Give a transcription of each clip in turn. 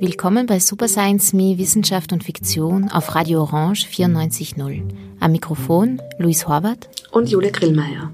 Willkommen bei Super Science Me Wissenschaft und Fiktion auf Radio Orange 94.0. Am Mikrofon Luis Horvath und Jule Grillmeier.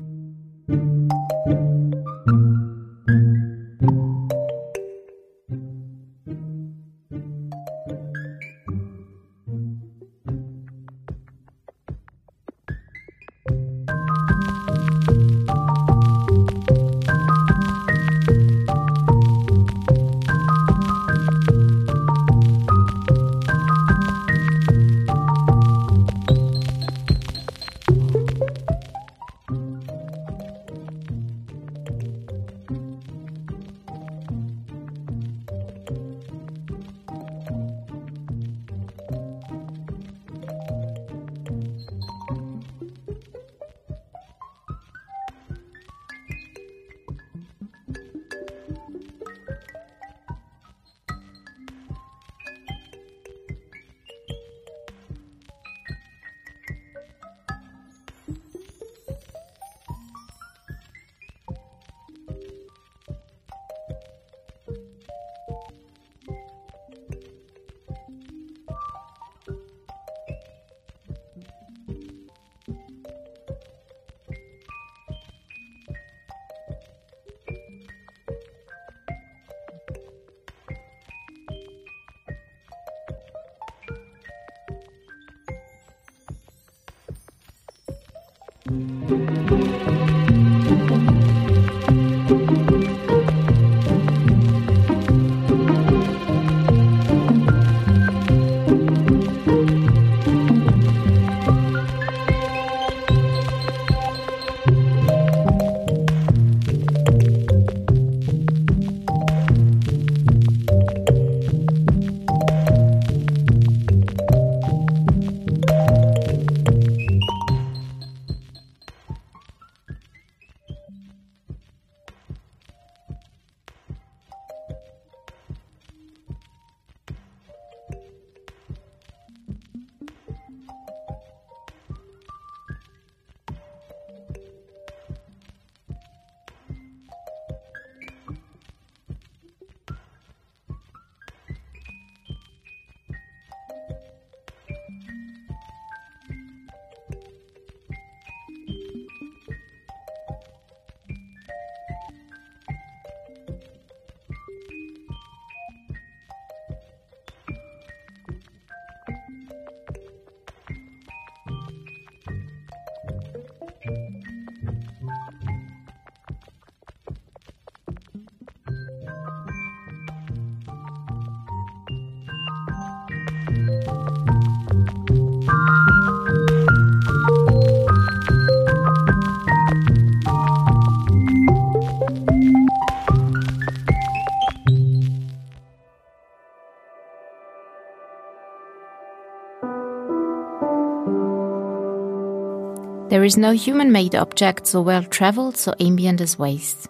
There is no human-made object so well-traveled, so ambient as waste.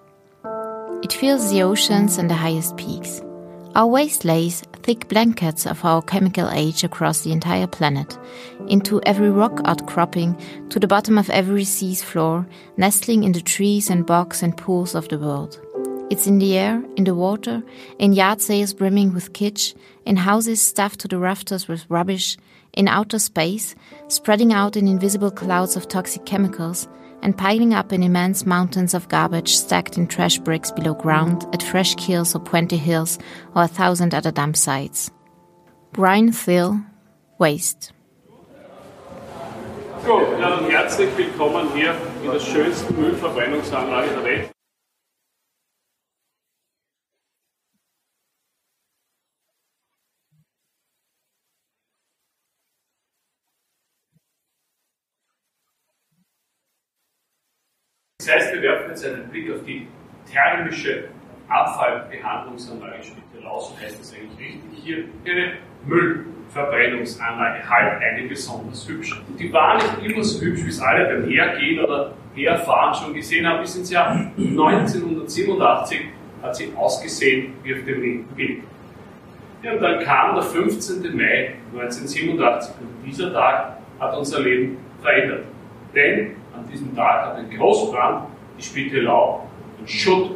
It fills the oceans and the highest peaks. Our waste lays thick blankets of our chemical age across the entire planet, into every rock outcropping, to the bottom of every sea's floor, nestling in the trees and bogs and pools of the world. It's in the air, in the water, in yard sales brimming with kitsch, in houses stuffed to the rafters with rubbish, in outer space, spreading out in invisible clouds of toxic chemicals, and piling up in immense mountains of garbage stacked in trash bricks below ground at Fresh Kills or Puente Hills or a thousand other dump sites. Brian Thill, Waste. Ja, herzlich willkommen hier in der schönsten Müllverbrennungsanlage der Welt. Das heißt, wir werfen jetzt einen Blick auf die thermische Abfallbehandlungsanlage Spittelau, so heißt das eigentlich richtig. Hier eine Müllverbrennungsanlage, halt eine besonders hübsch. Und die war nicht immer so hübsch, wie es alle beim Hergehen oder Herfahren schon gesehen haben. Bis ins Jahr 1987 hat sie ausgesehen wie auf dem linken Bild. Ja, und dann kam der 15. Mai 1987 und dieser Tag hat unser Leben verändert. Denn an diesem Tag hat ein Großbrand die Spittelau in Schutt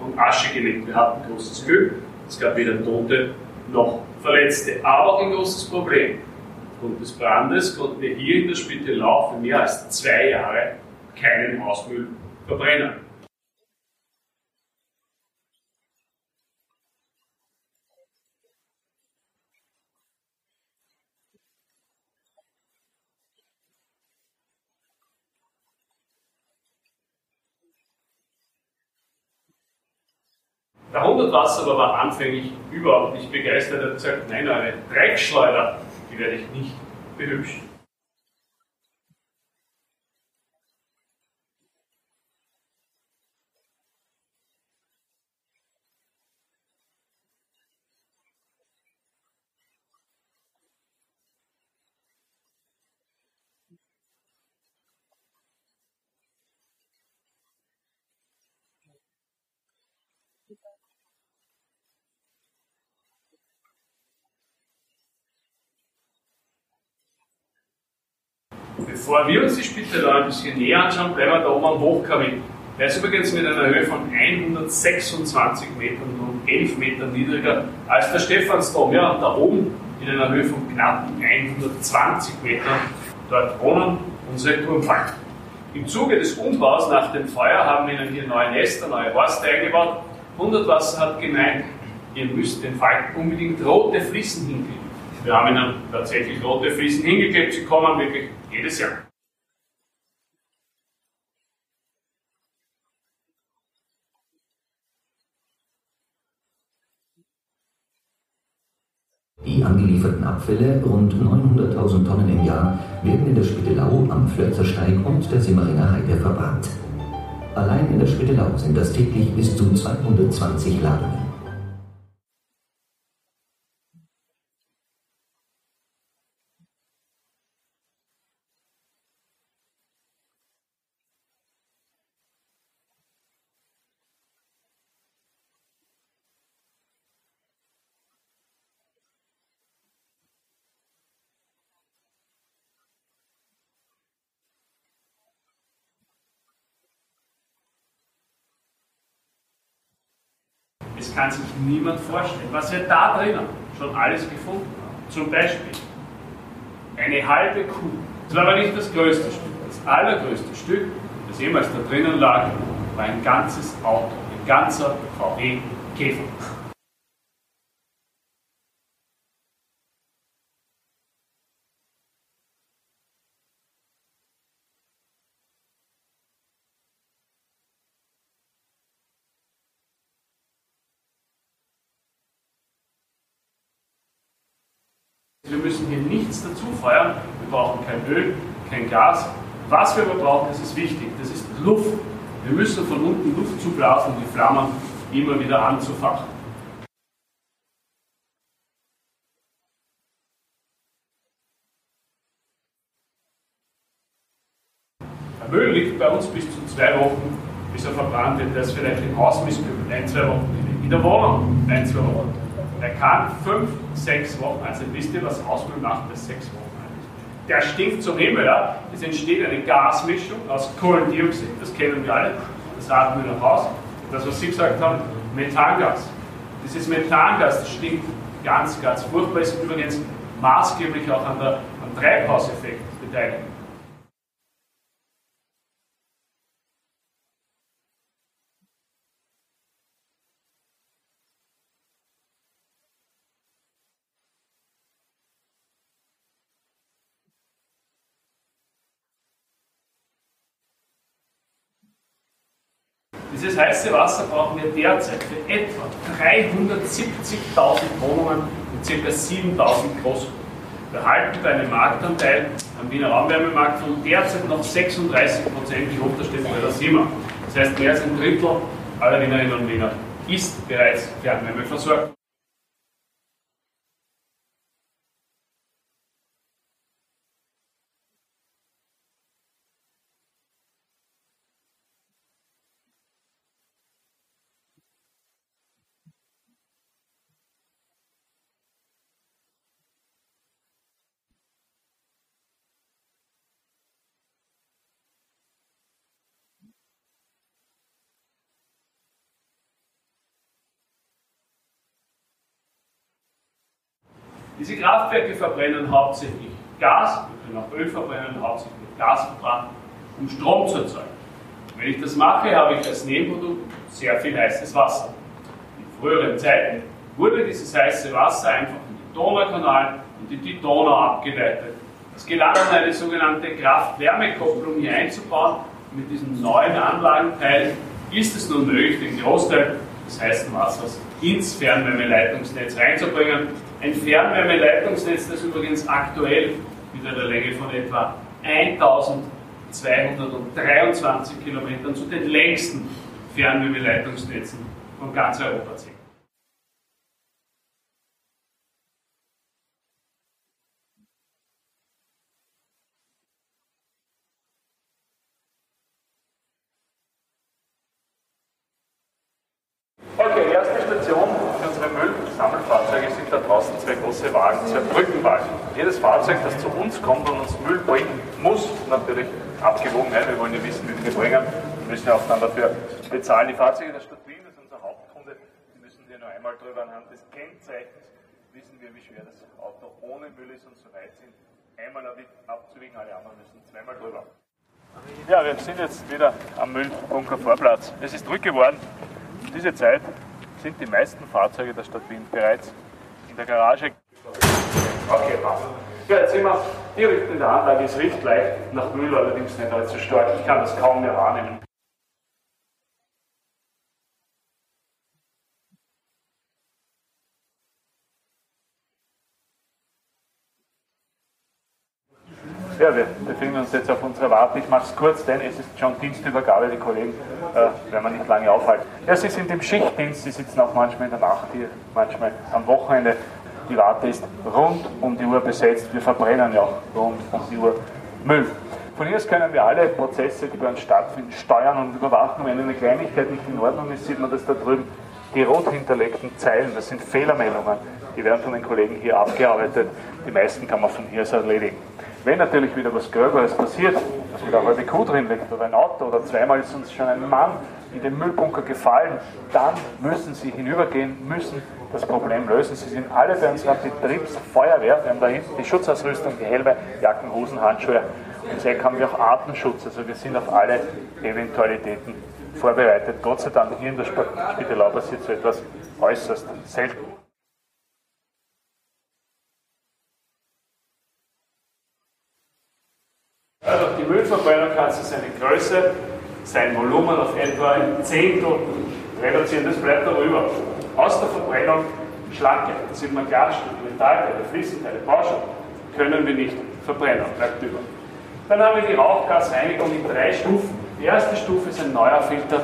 und Asche gelegt. Wir hatten großes Glück, es gab weder Tote noch Verletzte. Aber auch ein großes Problem. Aufgrund des Brandes konnten wir hier in der Spittelau für mehr als zwei Jahre keinen Hausmüll verbrennen. Der Hundertwasser war anfänglich überhaupt nicht begeistert. Er hat gesagt, nein, eine Dreckschleuder, die werde ich nicht behübschen. Bevor wir uns die Spitze ein bisschen näher anschauen, bleiben wir da oben am Hochkamin. Der ist übrigens mit einer Höhe von 126 Metern und 11 Metern niedriger als der Stephansdom. Ja, und da oben in einer Höhe von knapp 120 Metern, dort wohnen unsere Turmfalken. Im Zuge des Umbaus nach dem Feuer haben wir ihnen hier neue Nester, neue Horste eingebaut. Hundertwasser hat gemeint, ihr müsst den Falken unbedingt rote Fliesen hinkleben. Wir haben ihnen tatsächlich rote Fliesen hingeklebt, sie kommen wirklich jedes Jahr. Die angelieferten Abfälle, rund 900.000 Tonnen im Jahr, werden in der Spittelau am Flörzersteig und der Simmeringer Heide verbrannt. Allein in der Spittelau sind das täglich bis zu 220 Ladungen. Das kann sich niemand vorstellen. Was wir da drinnen schon alles gefunden haben. Zum Beispiel eine halbe Kuh. Das war aber nicht das größte Stück. Das allergrößte Stück, das jemals da drinnen lag, war ein ganzes Auto. Ein ganzer VW Käfer. Wir müssen hier nichts dazu feuern. Wir brauchen kein Öl, kein Gas. Was wir aber brauchen, das ist wichtig, das ist Luft. Wir müssen von unten Luft zublasen, um die Flammen immer wieder anzufachen. Der bei uns bis zu zwei Wochen, bis er verbrannt wird. Der vielleicht im Haus missgübelt, ein, zwei Wochen. In der Wohnung, ein, zwei Wochen. Er kann fünf, sechs Wochen, also wisst ihr, was Hausmüll macht, das sechs Wochen ist. Der stinkt zum Himmel, ja. Es entsteht eine Gasmischung aus Kohlendioxid, das kennen wir alle, das atmen wir noch aus. Das, was Sie gesagt haben, Methangas. Dieses Methangas, das stinkt ganz, ganz furchtbar, ist übrigens maßgeblich auch an der, am Treibhauseffekt beteiligt. Dieses heiße Wasser brauchen wir derzeit für etwa 370.000 Wohnungen und ca. 7.000 Großkunden. Wir halten einen Marktanteil am Wiener Raumwärmemarkt von derzeit noch 36 Prozent, wie hoch das steht bei der SIMA. Das heißt, mehr als ein Drittel aller Wienerinnen und Wiener ist bereits Fernwärme versorgt. Diese Kraftwerke verbrennen hauptsächlich Gas, wir können auch Öl verbrennen, hauptsächlich Gas verbrannt, um Strom zu erzeugen. Wenn ich das mache, habe ich als Nebenprodukt sehr viel heißes Wasser. In früheren Zeiten wurde dieses heiße Wasser einfach in den Donaukanal und in die Donau abgeleitet. Es gelang eine sogenannte Kraft-Wärme-Kopplung hier einzubauen. Mit diesem neuen Anlagenteil ist es nun möglich, den Großteil des heißen Wassers ins Fernwärmeleitungsnetz reinzubringen. Ein Fernwärmeleitungsnetz, das übrigens aktuell mit einer Länge von etwa 1223 Kilometern zu den längsten Fernwärmeleitungsnetzen von ganz Europa zählt. Okay, erste Station für unsere Müllsammelfahrzeuge sind da draußen zwei große Wagen, zwei Brückenwagen. Jedes Fahrzeug, das zu uns kommt und uns Müll bringen muss, natürlich abgewogen, ne? wir wollen ja wissen, wie wir bringen. Wir müssen ja auch dann dafür bezahlen. Die Fahrzeuge der Stadt Wien, das ist unser Hauptkunde, die müssen wir nur einmal drüber anhand des Kennzeichens wissen wir, wie schwer das Auto ohne Müll ist und so weit sind. Einmal abzuwiegen, alle anderen müssen zweimal drüber. Ja, wir sind jetzt wieder am Müllbunker Vorplatz. Es ist ruhig geworden. Um diese Zeit sind die meisten Fahrzeuge der Stadt Wien bereits in der Garage. Okay, passt. Ja, jetzt sehen wir, Richtung in der Anlage, es riecht leicht nach Müll, allerdings nicht allzu stark. Ich kann das kaum mehr wahrnehmen. Ja, wir befinden uns jetzt auf unserer Warte. Ich mache es kurz, denn es ist schon Dienstübergabe. Die Kollegen äh, werden wir nicht lange aufhalten. Ja, Sie sind im Schichtdienst, Sie sitzen auch manchmal in der Nacht hier, manchmal am Wochenende. Die Warte ist rund um die Uhr besetzt. Wir verbrennen ja auch rund um die Uhr Müll. Von hier aus können wir alle Prozesse, die bei uns stattfinden, steuern und überwachen. Wenn eine Kleinigkeit nicht in Ordnung ist, sieht man das da drüben. Die rot hinterlegten Zeilen, das sind Fehlermeldungen, die werden von den Kollegen hier abgearbeitet. Die meisten kann man von hier aus erledigen. Wenn natürlich wieder was Gröberes passiert, dass wieder eine halbe Kuh drin liegt oder ein Auto oder zweimal ist uns schon ein Mann in den Müllbunker gefallen, dann müssen Sie hinübergehen, müssen das Problem lösen. Sie sind alle bei unserer Betriebsfeuerwehr, wir haben da hinten die Schutzausrüstung, die Helme, Jacken, Hosen, Handschuhe. Und sehr haben wir auch Artenschutz, also wir sind auf alle Eventualitäten vorbereitet. Gott sei Dank hier in der Spitalau passiert so etwas äußerst selten. Also die Müllverbrennerkasse seine Größe, sein Volumen auf etwa ein Zehntel reduzieren, das bleibt darüber. Aus der Verbrennung Schlanke, Glasstücke, Metallteile, Fliesenteile, Baustoffe, können wir nicht verbrennen, bleibt über. Dann haben wir die Rauchgasreinigung in drei Stufen. Die erste Stufe ist ein neuer Filter,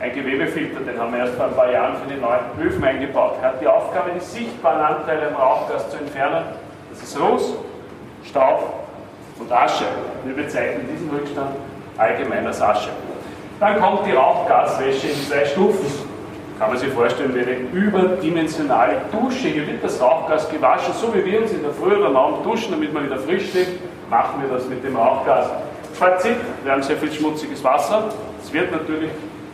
ein Gewebefilter, den haben wir erst vor ein paar Jahren für die neuen Öfen eingebaut. Er hat die Aufgabe, die sichtbaren Anteile im Rauchgas zu entfernen. Das ist Ruß, Staub und Asche. Wir bezeichnen diesen Rückstand allgemein als Asche. Dann kommt die Rauchgaswäsche in zwei Stufen. Kann man sich vorstellen, eine überdimensionale Dusche. Hier wird das Rauchgas gewaschen, so wie wir uns in der Früh oder Abend duschen, damit man wieder frisch steht, machen wir das mit dem Rauchgas. Fazit, wir haben sehr viel schmutziges Wasser. Es wird natürlich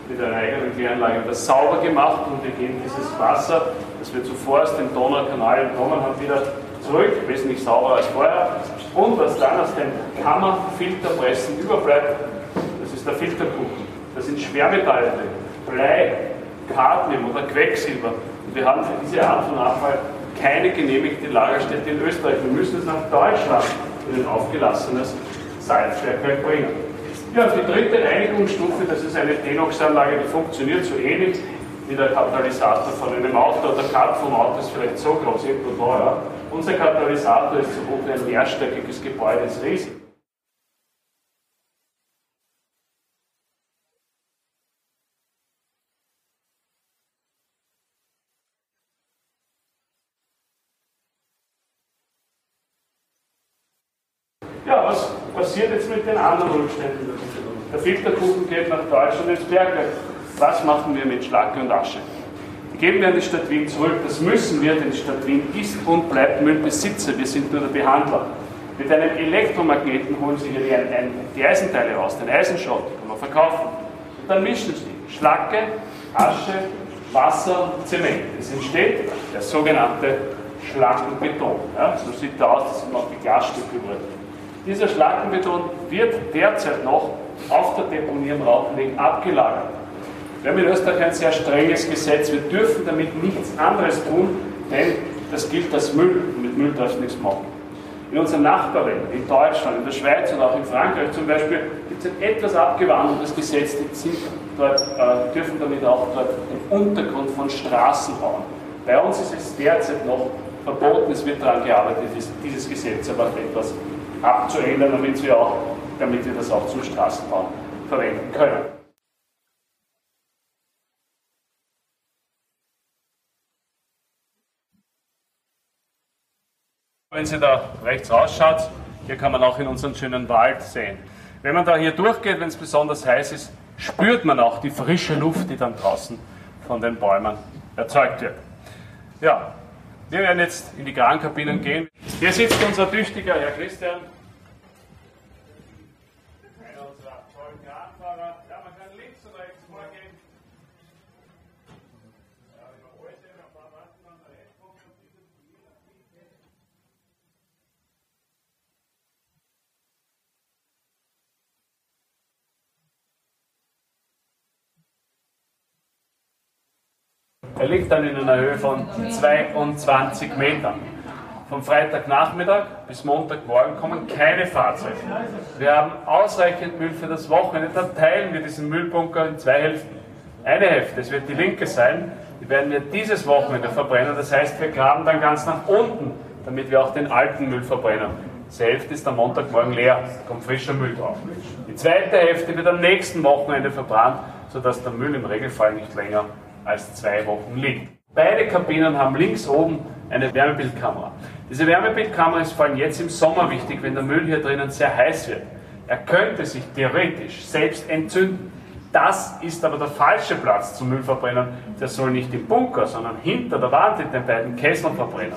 mit einer eigenen Kläranlage wieder sauber gemacht und wir geben dieses Wasser, das wir zuvor aus dem Donaukanal entnommen haben, wieder zurück, wesentlich sauberer als vorher. Und was dann aus den Kammerfilterpressen überbleibt, das ist der Filterkuchen. Da sind Schwermetalle Blei, Cadmium oder Quecksilber. Und wir haben für diese Art von Abfall keine genehmigte Lagerstätte in Österreich. Wir müssen es nach Deutschland in ein aufgelassenes Salzwerk bringen. Ja, die dritte Reinigungsstufe, das ist eine Denox-Anlage, die funktioniert so ähnlich wie der Katalysator von einem Auto. Der Cut vom Auto ist vielleicht so groß, irgendwo ja. Unser Katalysator ist so hoch wie ein mehrstöckiges Gebäude, ist riesig. Ja, was passiert jetzt mit den anderen Rückständen? Der Filterkuchen geht nach Deutschland ins Bergwerk. Was machen wir mit Schlacke und Asche? Die geben wir an die Stadt Wien zurück. Das müssen wir, denn die Stadt Wien ist und bleibt Müllbesitzer. Wir sind nur der Behandler. Mit einem Elektromagneten holen Sie hier die, die Eisenteile raus, den Eisenschrott, kann man verkaufen. Und dann mischen Sie Schlacke, Asche, Wasser Zement. Es entsteht der sogenannte schlanken Beton. Ja? So sieht er aus, das sind noch die Glasstücke über. Dieser Schlackenbeton wird derzeit noch auf der Deponie im Rautenweg abgelagert. Wir haben in Österreich ein sehr strenges Gesetz. Wir dürfen damit nichts anderes tun, denn das gilt als Müll. Und mit Müll darfst du nichts machen. In unseren Nachbarländern, in Deutschland, in der Schweiz und auch in Frankreich zum Beispiel, gibt es ein etwas abgewandeltes Gesetz, die sind dort, äh, dürfen damit auch dort den Untergrund von Straßen bauen. Bei uns ist es derzeit noch verboten, es wird daran gearbeitet, dieses Gesetz aber etwas abzuändern, damit wir, auch, damit wir das auch zum Straßenbau verwenden können. Wenn Sie da rechts rausschaut, hier kann man auch in unseren schönen Wald sehen. Wenn man da hier durchgeht, wenn es besonders heiß ist, spürt man auch die frische Luft, die dann draußen von den Bäumen erzeugt wird. Ja, wir werden jetzt in die Krankabinen gehen. Hier sitzt unser tüchtiger Herr Christian, Er liegt dann in einer Höhe von 22 Metern. Vom Freitagnachmittag bis Montagmorgen kommen keine Fahrzeuge. Wir haben ausreichend Müll für das Wochenende. Dann teilen wir diesen Müllbunker in zwei Hälften. Eine Hälfte, das wird die linke sein, die werden wir dieses Wochenende verbrennen. Das heißt, wir graben dann ganz nach unten, damit wir auch den alten Müll verbrennen. Die Hälfte ist am Montagmorgen leer, da kommt frischer Müll drauf. Die zweite Hälfte wird am nächsten Wochenende verbrannt, sodass der Müll im Regelfall nicht länger als zwei Wochen liegt. Beide Kabinen haben links oben eine Wärmebildkamera. Diese Wärmebildkamera ist vor allem jetzt im Sommer wichtig, wenn der Müll hier drinnen sehr heiß wird. Er könnte sich theoretisch selbst entzünden. Das ist aber der falsche Platz zum Müllverbrennen. Der soll nicht im Bunker, sondern hinter der Wand in den beiden Kesseln verbrennen.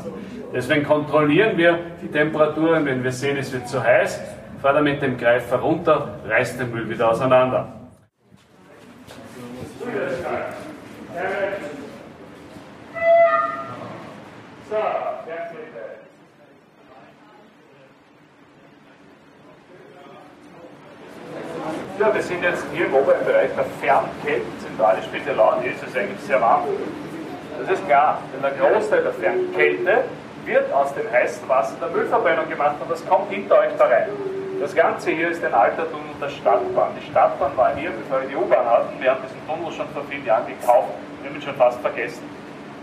Deswegen kontrollieren wir die Temperaturen. Wenn wir sehen, es wird zu heiß, fahren wir mit dem Greifer runter, reißt den Müll wieder auseinander. So, Ja, wir sind jetzt hier im oberen Bereich der Fernkälte-Zentrale Spitalau und hier ist es eigentlich sehr warm. Das ist klar, denn der Großteil der Fernkälte wird aus dem heißen Wasser der Müllverbrennung gemacht und das kommt hinter euch da rein. Das Ganze hier ist ein alter Tunnel der Stadtbahn. Die Stadtbahn war hier, bevor wir die U-Bahn hatten. Wir haben diesen Tunnel schon vor vielen Jahren gekauft. Wir haben ihn schon fast vergessen.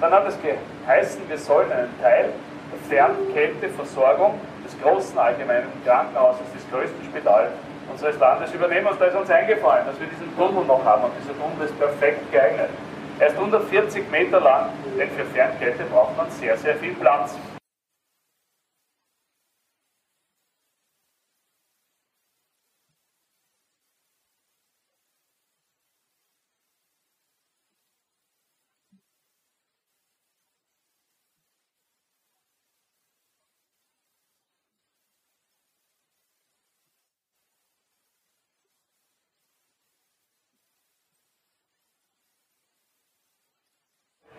Dann hat es geheißen, wir sollen einen Teil der Fernkälteversorgung des großen allgemeinen Krankenhauses, des größten Spitals unseres Landes übernehmen. Und da ist uns eingefallen, dass wir diesen Tunnel noch haben. Und dieser Tunnel ist perfekt geeignet. Er ist 140 Meter lang, denn für Fernkälte braucht man sehr, sehr viel Platz.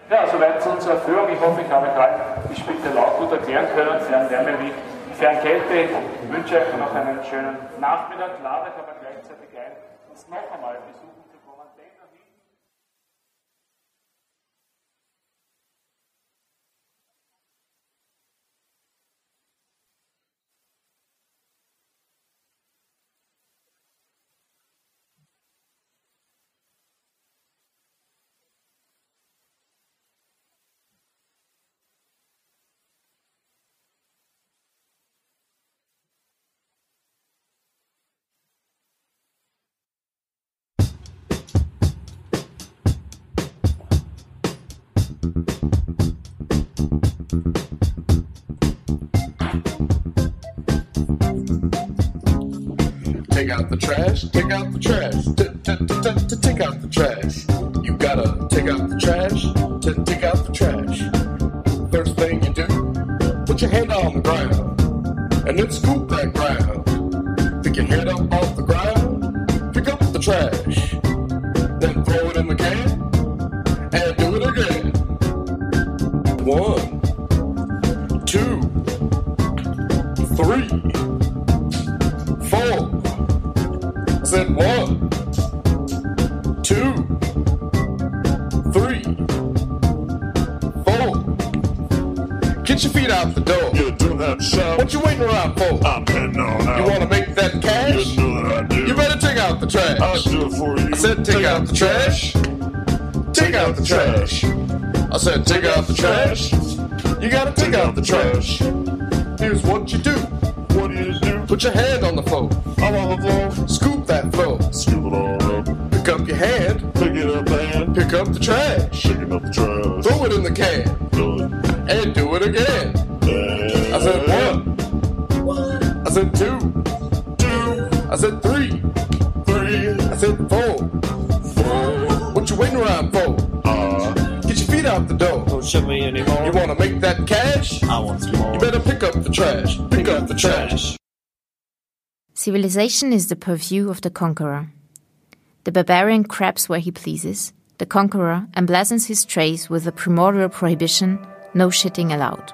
Ja, soweit zu unserer Führung. Ich hoffe, ich habe gerade die Spittelau gut erklären können, Fernwärme wie Fernkälte. Ich wünsche euch noch einen schönen Nachmittag. Lade ich aber gleichzeitig ein, uns noch einmal besuchen. Out the trash, take out the trash, take out the trash. You gotta take out the trash, take out the trash. First thing you do, put your hand on the ground, and then scoop said take out the trash. You gotta take out the trash. Civilization is the purview of the conqueror. The barbarian craps where he pleases. The conqueror emblazons his trays with the primordial prohibition no shitting allowed.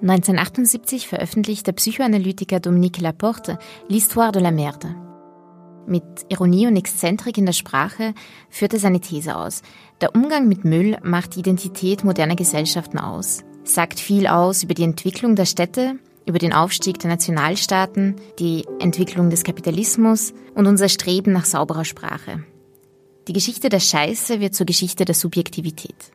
(1978) veröffentlicht der Psychoanalytiker Dominique Laporte L'Histoire de la Merde. Mit Ironie und Exzentrik in der Sprache führt er seine These aus. Der Umgang mit Müll macht die Identität moderner Gesellschaften aus, sagt viel aus über die Entwicklung der Städte, über den Aufstieg der Nationalstaaten, die Entwicklung des Kapitalismus und unser Streben nach sauberer Sprache. Die Geschichte der Scheiße wird zur Geschichte der Subjektivität.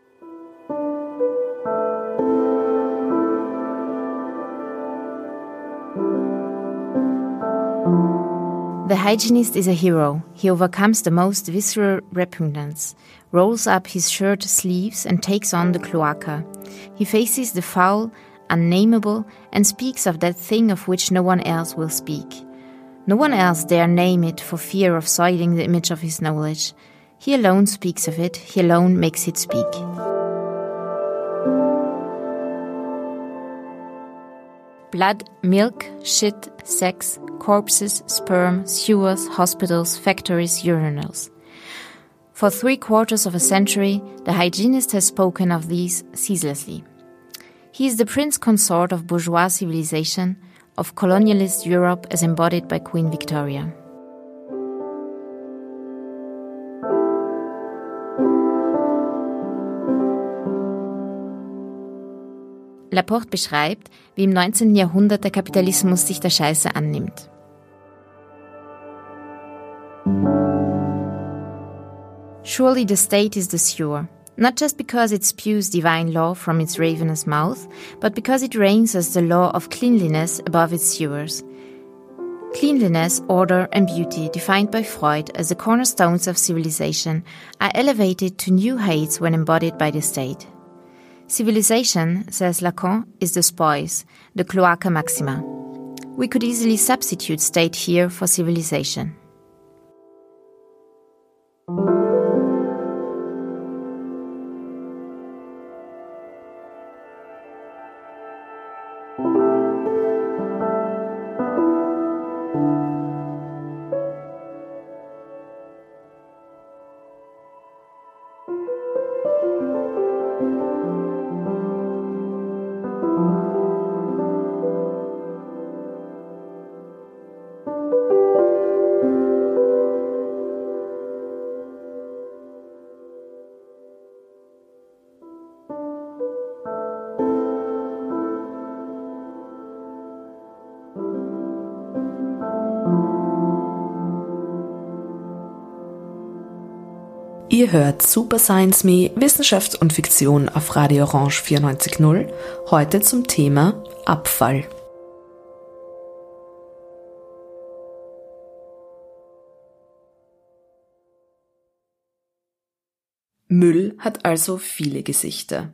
The hygienist is a hero. He overcomes the most visceral repugnance, rolls up his shirt sleeves, and takes on the cloaca. He faces the foul, unnameable, and speaks of that thing of which no one else will speak. No one else dare name it for fear of soiling the image of his knowledge. He alone speaks of it, he alone makes it speak. Blood, milk, shit, sex, corpses, sperm, sewers, hospitals, factories, urinals. For three quarters of a century, the hygienist has spoken of these ceaselessly. He is the prince consort of bourgeois civilization, of colonialist Europe as embodied by Queen Victoria. Laporte beschreibt, wie im 19. Jahrhundert der Kapitalismus sich der Scheiße annimmt. Surely the state is the sewer, not just because it spews divine law from its ravenous mouth, but because it reigns as the law of cleanliness above its sewers. Cleanliness, order, and beauty, defined by Freud as the cornerstones of civilization, are elevated to new heights when embodied by the state. Civilization, says Lacan, is the spoils, the cloaca maxima. We could easily substitute state here for civilization. Ihr hört Super Science Me Wissenschaft und Fiktion auf Radio Orange 94.0. Heute zum Thema Abfall. Müll hat also viele Gesichter.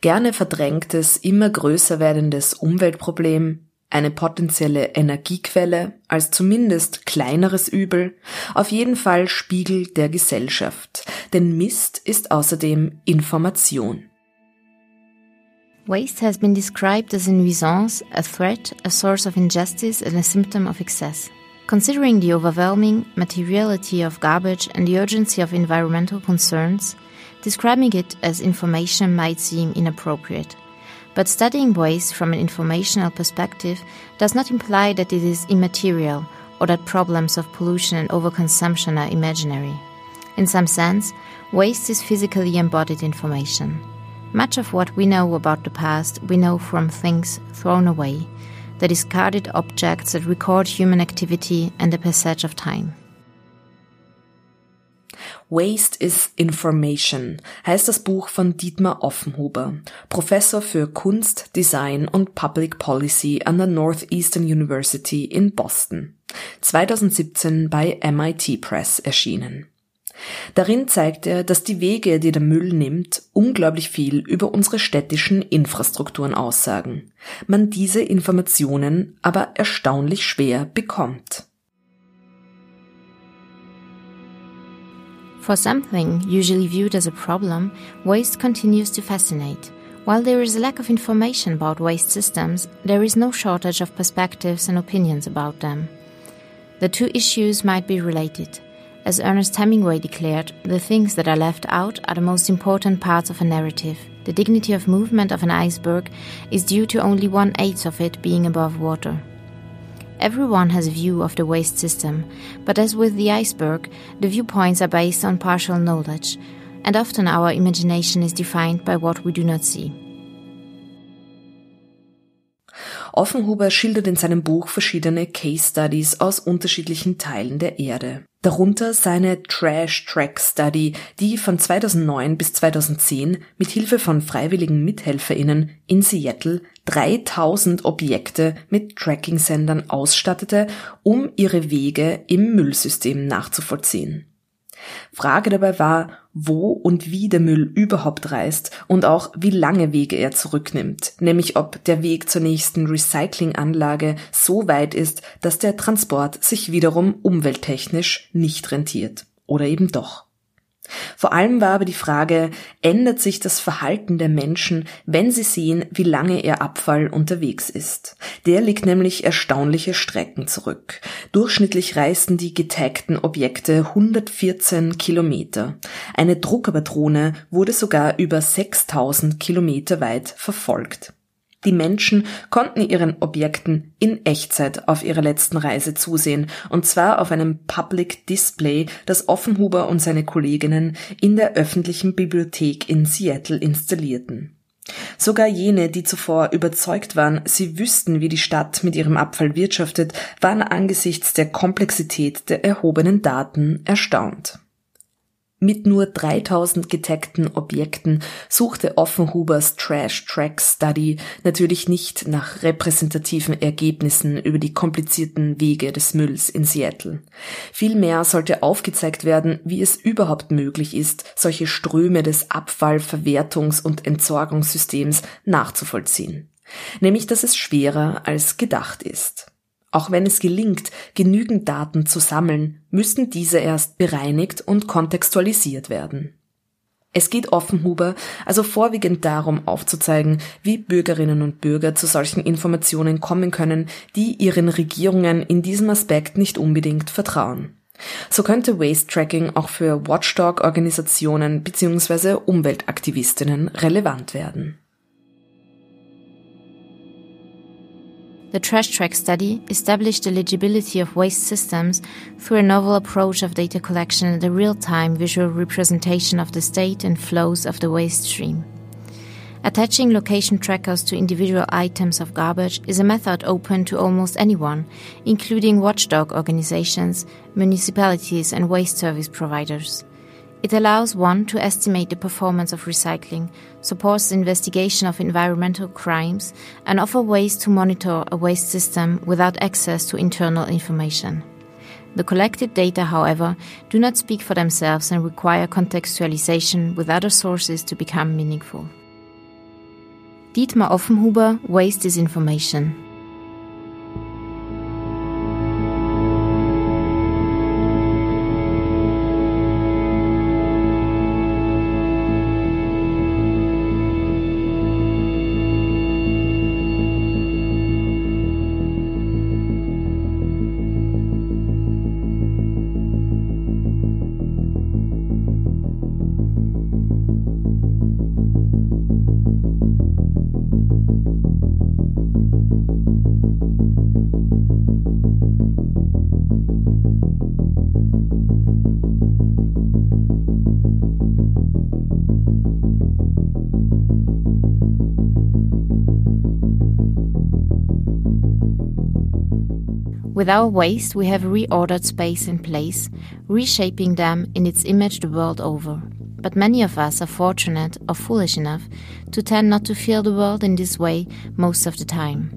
Gerne verdrängtes, immer größer werdendes Umweltproblem, eine potenzielle Energiequelle als zumindest kleineres Übel, auf jeden Fall Spiegel der Gesellschaft, denn Mist ist außerdem Information. Waste has been described as a nuisance, a threat, a source of injustice, and a symptom of excess. Considering the overwhelming materiality of garbage and the urgency of environmental concerns, Describing it as information might seem inappropriate. But studying waste from an informational perspective does not imply that it is immaterial or that problems of pollution and overconsumption are imaginary. In some sense, waste is physically embodied information. Much of what we know about the past we know from things thrown away, the discarded objects that record human activity and the passage of time. Waste is Information heißt das Buch von Dietmar Offenhuber, Professor für Kunst, Design und Public Policy an der Northeastern University in Boston. 2017 bei MIT Press erschienen. Darin zeigt er, dass die Wege, die der Müll nimmt, unglaublich viel über unsere städtischen Infrastrukturen aussagen, man diese Informationen aber erstaunlich schwer bekommt. For something usually viewed as a problem, waste continues to fascinate. While there is a lack of information about waste systems, there is no shortage of perspectives and opinions about them. The two issues might be related. As Ernest Hemingway declared, the things that are left out are the most important parts of a narrative. The dignity of movement of an iceberg is due to only one eighth of it being above water. Everyone has a view of the waste system, but as with the iceberg, the viewpoints are based on partial knowledge, and often our imagination is defined by what we do not see. Offenhuber schildert in seinem Buch verschiedene Case Studies aus unterschiedlichen Teilen der Erde. Darunter seine Trash Track Study, die von 2009 bis 2010 mit Hilfe von freiwilligen MithelferInnen in Seattle 3000 Objekte mit Tracking-Sendern ausstattete, um ihre Wege im Müllsystem nachzuvollziehen. Frage dabei war, wo und wie der Müll überhaupt reist und auch wie lange Wege er zurücknimmt, nämlich ob der Weg zur nächsten Recyclinganlage so weit ist, dass der Transport sich wiederum umwelttechnisch nicht rentiert. Oder eben doch. Vor allem war aber die Frage, ändert sich das Verhalten der Menschen, wenn sie sehen, wie lange ihr Abfall unterwegs ist? Der liegt nämlich erstaunliche Strecken zurück. Durchschnittlich reisten die getagten Objekte 114 Kilometer. Eine Druckerpatrone wurde sogar über 6000 Kilometer weit verfolgt. Die Menschen konnten ihren Objekten in Echtzeit auf ihrer letzten Reise zusehen, und zwar auf einem Public Display, das Offenhuber und seine Kolleginnen in der öffentlichen Bibliothek in Seattle installierten. Sogar jene, die zuvor überzeugt waren, sie wüssten, wie die Stadt mit ihrem Abfall wirtschaftet, waren angesichts der Komplexität der erhobenen Daten erstaunt. Mit nur 3000 getagten Objekten suchte Offenhubers Trash Track Study natürlich nicht nach repräsentativen Ergebnissen über die komplizierten Wege des Mülls in Seattle. Vielmehr sollte aufgezeigt werden, wie es überhaupt möglich ist, solche Ströme des Abfall-, Verwertungs- und Entsorgungssystems nachzuvollziehen. Nämlich, dass es schwerer als gedacht ist. Auch wenn es gelingt, genügend Daten zu sammeln, müssen diese erst bereinigt und kontextualisiert werden. Es geht Offenhuber also vorwiegend darum aufzuzeigen, wie Bürgerinnen und Bürger zu solchen Informationen kommen können, die ihren Regierungen in diesem Aspekt nicht unbedingt vertrauen. So könnte Waste Tracking auch für Watchdog-Organisationen bzw. Umweltaktivistinnen relevant werden. The Trash Track study established the legibility of waste systems through a novel approach of data collection and a real-time visual representation of the state and flows of the waste stream. Attaching location trackers to individual items of garbage is a method open to almost anyone, including watchdog organizations, municipalities and waste service providers. It allows one to estimate the performance of recycling, supports the investigation of environmental crimes, and offer ways to monitor a waste system without access to internal information. The collected data, however, do not speak for themselves and require contextualization with other sources to become meaningful. Dietmar Offenhuber, Waste is Information. With our waste, we have reordered space in place, reshaping them in its image the world over. But many of us are fortunate or foolish enough to tend not to feel the world in this way most of the time.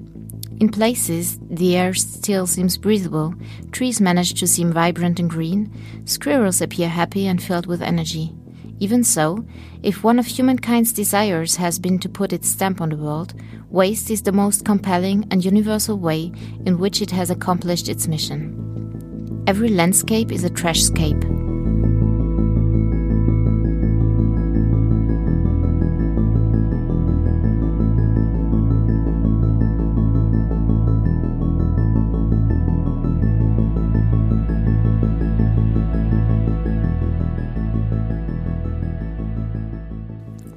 In places, the air still seems breathable, trees manage to seem vibrant and green, squirrels appear happy and filled with energy. Even so, if one of humankind's desires has been to put its stamp on the world, waste is the most compelling and universal way in which it has accomplished its mission. Every landscape is a trashscape.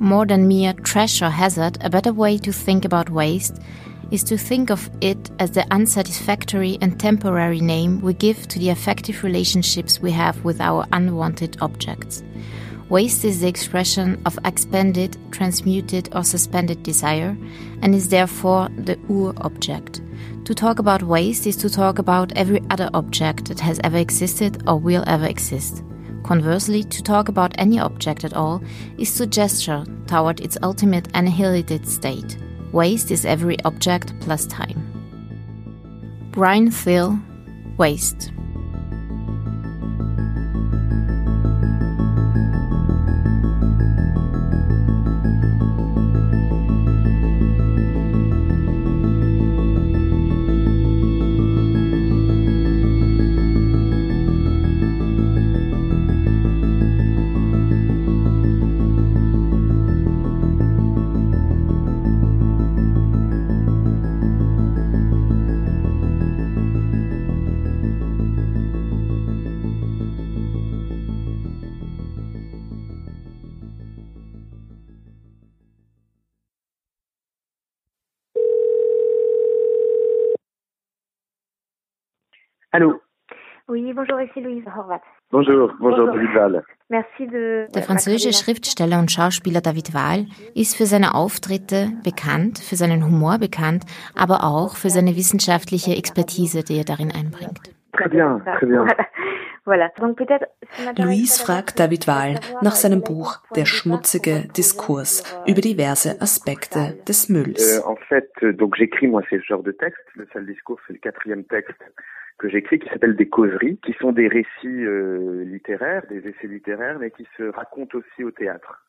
More than mere trash or hazard, a better way to think about waste is to think of it as the unsatisfactory and temporary name we give to the affective relationships we have with our unwanted objects. Waste is the expression of expended, transmuted, or suspended desire, and is therefore the ur object. To talk about waste is to talk about every other object that has ever existed or will ever exist. Conversely, to talk about any object at all is to gesture toward its ultimate annihilated state. Waste is every object plus time. Brian Thiel, Waste. Oui, bonjour, ici Louise Horvath. Bonjour, bonjour, Bonjour. David Val. Merci de. Der französische Schriftsteller und Schauspieler David Wahl ist für seine Auftritte bekannt, für seinen Humor bekannt, aber auch für seine wissenschaftliche Expertise, die er darin einbringt. Très bien, très bien. Voilà. fragt David Wahl nach seinem Buch Der schmutzige Diskurs euh, über diverse Aspekte des Euh, Mülls. en fait, euh, donc j'écris moi ces genres de textes. Le sale discours, c'est le quatrième texte que j'écris qui s'appelle des causeries, qui sont des récits euh, littéraires, des essais littéraires, mais qui se racontent aussi au théâtre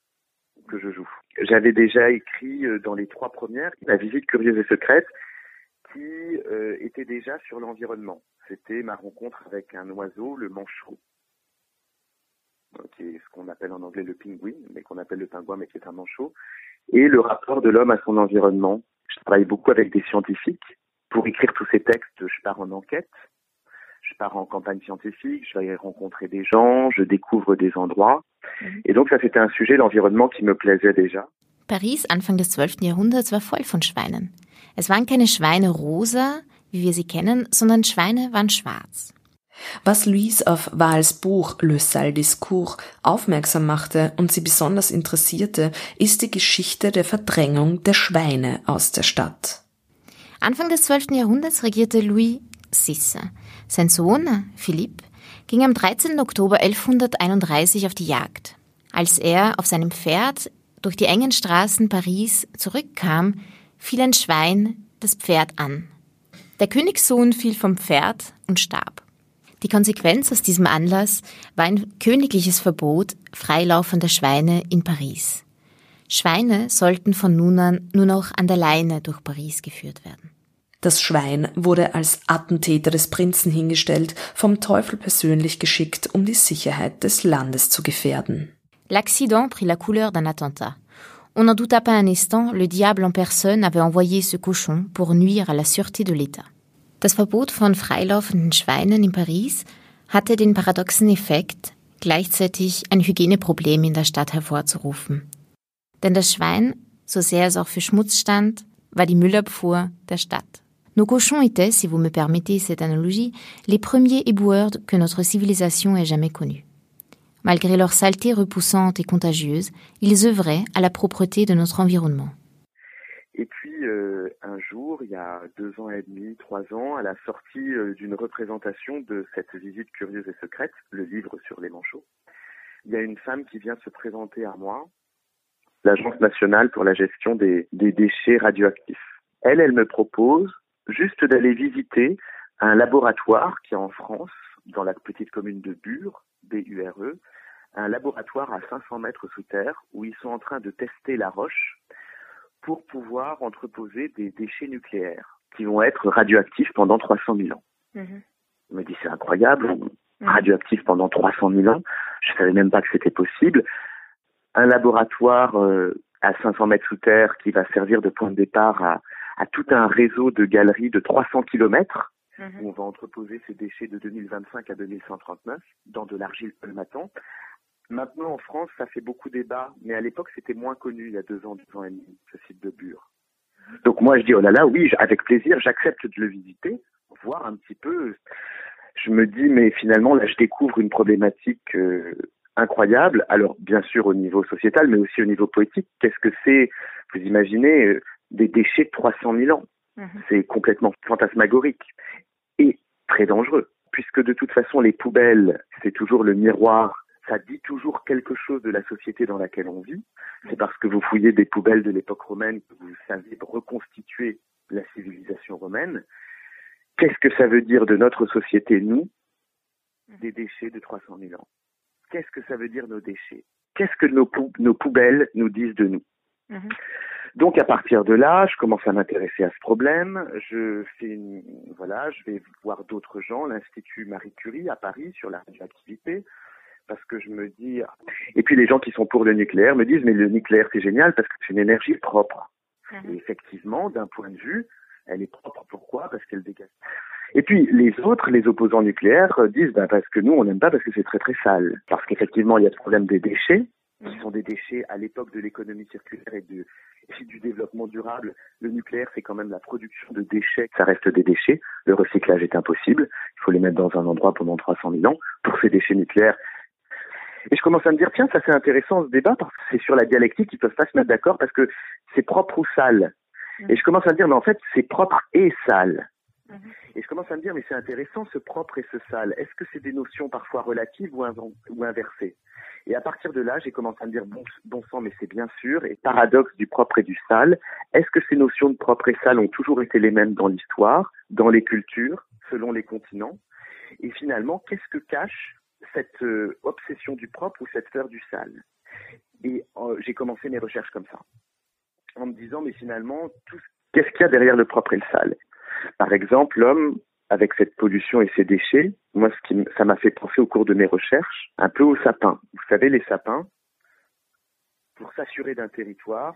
que je joue. J'avais déjà écrit euh, dans les trois premières La visite curieuse et secrète, qui euh, était déjà sur l'environnement. C'était ma rencontre avec un oiseau, le manchot, qui est ce qu'on appelle en anglais le penguin, mais qu'on appelle le pingouin, mais qui est un manchot, et le rapport de l'homme à son environnement. Je travaille beaucoup avec des scientifiques. Pour écrire tous ces textes, je pars en enquête, pars en campagne scientifique, je vais rencontrer des gens, je découvre des endroits. Et donc ça, c'était un sujet, l'environnement, qui me plaisait déjà. Paris Anfang des 12. Jahrhunderts war voll von Schweinen. Es waren keine Schweine rosa, wie wir sie kennen, sondern Schweine waren schwarz. Was Louise auf Wahls Buch Le Sale Discours aufmerksam machte und sie besonders interessierte, ist die Geschichte der Verdrängung der Schweine aus der Stadt. Anfang des 12. Jahrhunderts regierte Louis VI. Sein Sohn, Philipp, ging am 13. Oktober 1131 auf die Jagd. Als er auf seinem Pferd durch die engen Straßen Paris zurückkam, fiel ein Schwein das Pferd an. Der Königssohn fiel vom Pferd und starb. Die Konsequenz aus diesem Anlass war ein königliches Verbot freilaufender Schweine in Paris. Schweine sollten von nun an nur noch an der Leine durch Paris geführt werden. Das Schwein wurde als Attentäter des Prinzen hingestellt, vom Teufel persönlich geschickt, um die Sicherheit des Landes zu gefährden. L'accident prit la couleur d'un attentat. On n'en douta pas un instant, le diable en personne avait envoyé ce cochon pour nuire à la sûreté de l'État. Das Verbot von freilaufenden Schweinen in Paris hatte den paradoxen Effekt, gleichzeitig ein Hygieneproblem in der Stadt hervorzurufen. Denn das Schwein, so sehr es auch für Schmutz stand, war die Müllabfuhr der Stadt. Nos cochons étaient, si vous me permettez cette analogie, les premiers éboueurs que notre civilisation ait jamais connus. Malgré leur saleté repoussante et contagieuse, ils œuvraient à la propreté de notre environnement. Et puis euh, un jour, il y a deux ans et demi, trois ans, à la sortie euh, d'une représentation de cette visite curieuse et secrète, le livre sur les manchots, il y a une femme qui vient se présenter à moi, l'Agence nationale pour la gestion des, des déchets radioactifs. Elle, elle me propose juste d'aller visiter un laboratoire qui est en France, dans la petite commune de Bure, B-U-R-E, un laboratoire à 500 mètres sous terre où ils sont en train de tester la roche pour pouvoir entreposer des déchets nucléaires qui vont être radioactifs pendant 300 000 ans. Mhm. Je me dis c'est incroyable, radioactif pendant 300 000 ans. Je savais même pas que c'était possible. Un laboratoire euh, à 500 mètres sous terre qui va servir de point de départ à, à tout un réseau de galeries de 300 kilomètres Mhm. où on va entreposer ces déchets de 2025 à 2139 dans de l'argile colmatant. Maintenant, en France, ça fait beaucoup débat, mais à l'époque, c'était moins connu, il y a deux ans, deux ans et demi, ce site de Bure. Donc moi, je dis, oh là là, oui, avec plaisir, j'accepte de le visiter, voir un petit peu. Je me dis, mais finalement, là, je découvre une problématique euh, incroyable. Alors, bien sûr, au niveau sociétal, mais aussi au niveau poétique. Qu'est-ce que c'est, vous imaginez, euh, des déchets de 300 000 ans Mhm. C'est complètement fantasmagorique et très dangereux, puisque de toute façon, les poubelles, c'est toujours le miroir. Ça dit toujours quelque chose de la société dans laquelle on vit. C'est parce que vous fouillez des poubelles de l'époque romaine que vous savez reconstituer la civilisation romaine. Qu'est-ce que ça veut dire de notre société, nous, des déchets de 300 000 ans? Qu'est-ce que ça veut dire nos déchets? Qu'est-ce que nos, pou- nos poubelles nous disent de nous? Mhm. donc à partir de là, je commence à m'intéresser à ce problème. Je fais une, voilà, je vais voir d'autres gens, l'Institut Marie Curie à Paris sur la radioactivité, parce que je me dis. Et puis les gens qui sont pour le nucléaire me disent mais le nucléaire c'est génial parce que c'est une énergie propre. Mhm. Et effectivement, d'un point de vue, elle est propre. Pourquoi? Parce qu'elle dégage. Et puis les autres, les opposants nucléaires, euh, disent bah, parce que nous on n'aime pas parce que c'est très très sale. Parce qu'effectivement il y a le problème des déchets qui sont des déchets à l'époque de l'économie circulaire et, du développement durable. Le nucléaire, c'est quand même la production de déchets. Ça reste des déchets. Le recyclage est impossible. Il faut les mettre dans un endroit pendant 300 000 ans pour ces déchets nucléaires. Et je commence à me dire, tiens, ça c'est intéressant ce débat parce que c'est sur la dialectique, ils peuvent pas se mettre d'accord parce que c'est propre ou sale. Et je commence à me dire, mais en fait, c'est propre et sale. Et je commence à me dire, mais c'est intéressant ce propre et ce sale. Est-ce que c'est des notions parfois relatives ou, inversées? Et à partir de là, j'ai commencé à me dire, bon, sang, mais c'est bien sûr, et paradoxe du propre et du sale, est-ce que ces notions de propre et sale ont toujours été les mêmes dans l'histoire, dans les cultures, selon les continents? Et finalement, qu'est-ce que cache cette euh, obsession du propre ou cette peur du sale? Et euh, j'ai commencé mes recherches comme ça, en me disant, mais finalement, tout ce- qu'est-ce qu'il y a derrière le propre et le sale? Par exemple, l'homme, avec cette pollution et ses déchets, moi, ce qui, m- ça m'a fait penser au cours de mes recherches, un peu aux sapins. Vous savez, les sapins, pour s'assurer d'un territoire,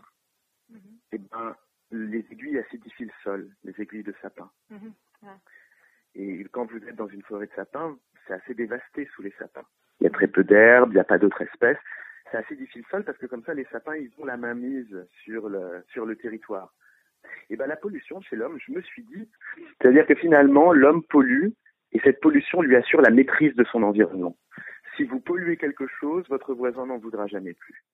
eh ben, les aiguilles acidifient le sol, les aiguilles de sapin. Mhm. Ouais. Et quand vous êtes dans une forêt de sapins, c'est assez dévasté sous les sapins. Il y a très peu d'herbes, il n'y a pas d'autres espèces. C'est assez difficile le sol parce que comme ça, les sapins, ils ont la main mise sur le, sur le territoire. Et ben la pollution chez l'homme, je me suis dit, c'est-à-dire que finalement, l'homme pollue et cette pollution lui assure la maîtrise de son environnement. Si vous polluez quelque chose, votre voisin n'en voudra jamais plus.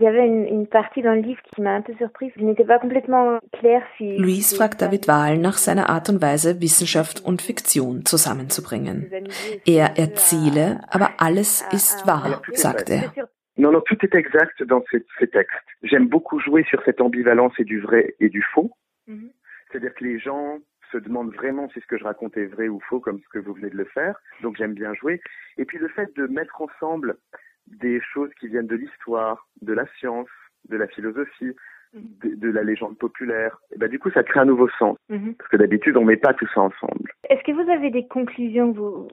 Il y avait une, une partie dans le livre qui m'a un peu surprise. Je n'étais pas complètement claire si... Louise si- fragt David Wahl nach seiner Art und Weise, Wissenschaft und Fiktion zusammenzubringen. Er erzähle, aber alles ist wahr, sagt er. Non, non, tout est exact dans ces, ces textes. J'aime beaucoup jouer sur cette ambivalence et du vrai et du faux. Mhm. C'est-à-dire que les gens se demandent vraiment si ce que je raconte est vrai ou faux, comme ce que vous venez de le faire. Donc j'aime bien jouer. Et puis le fait de mettre ensemble des choses qui viennent de l'histoire, de la science, de la philosophie, de, de la légende populaire, et ben du coup ça crée un nouveau sens. Mhm. Parce que d'habitude on met pas tout ça ensemble. Est-ce que vous avez des conclusions que vous...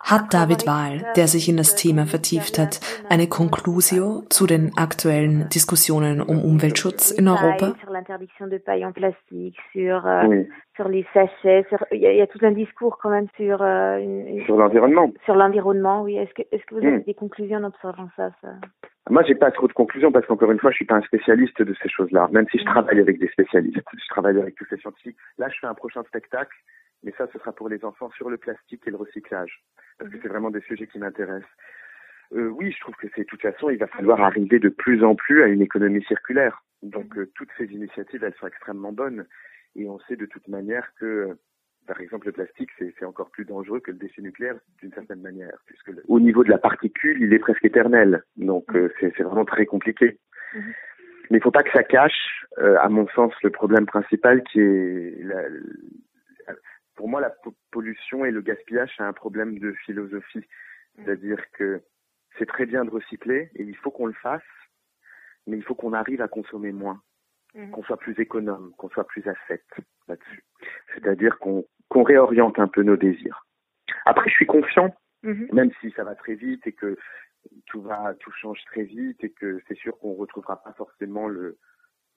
Hat David Wahl, der sich in das Thema vertieft hat, eine Conclusio zu den aktuellen Diskussionen um Umweltschutz in Europa? Sur l'interdiction de paille en plastique, sur, euh, Oui. sur les sachets, sur... il, y a, il y a tout un discours quand même sur, euh, une- Sur l'environnement. sur l'environnement. Oui, est-ce que, est-ce que vous avez Mm. des conclusions en observant ça, ça Moi, j'ai pas trop de conclusions parce qu'encore une fois, je suis pas un spécialiste de ces choses-là. Même si je travaille avec des spécialistes, je travaille avec tous ces scientifiques. Là, je fais un prochain spectacle, mais ça, ce sera pour les enfants sur le plastique et le recyclage, parce que c'est vraiment des sujets qui m'intéressent. euh, oui, je trouve que c'est de toute façon, il va falloir arriver de plus en plus à une économie circulaire. Donc euh, toutes ces initiatives, elles sont extrêmement bonnes. Et on sait de toute manière que, euh, par exemple, le plastique, c'est encore plus dangereux que le déchet nucléaire d'une certaine manière, puisque le, au niveau de la particule, il est presque éternel. Donc c'est vraiment très compliqué. Mais il ne faut pas que ça cache, à mon sens, le problème principal qui est la, pour moi, la pollution et le gaspillage, c'est un problème de philosophie. C'est-à-dire que c'est très bien de recycler et il faut qu'on le fasse, mais il faut qu'on arrive à consommer moins, mmh. qu'on soit plus économe, qu'on soit plus ascète là-dessus. C'est-à-dire qu'on réoriente un peu nos désirs. Après, je suis confiant, mmh. même si ça va très vite et que tout va, tout change très vite et que c'est sûr qu'on retrouvera pas forcément le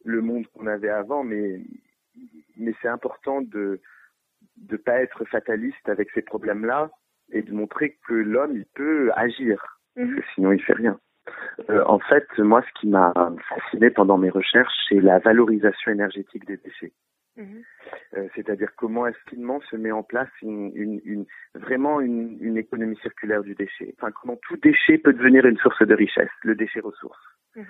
le monde qu'on avait avant, mais mais c'est important de de pas être fataliste avec ces problèmes-là et de montrer que l'homme il peut agir, mhm. sinon il fait rien. Euh, en fait, moi, ce qui m'a fasciné pendant mes recherches, c'est la valorisation énergétique des déchets. Mhm. Euh, c'est-à-dire comment estimement se met en place une, une, une vraiment une, une, économie circulaire du déchet. Enfin, comment tout déchet peut devenir une source de richesse, le déchet ressource. Mhm.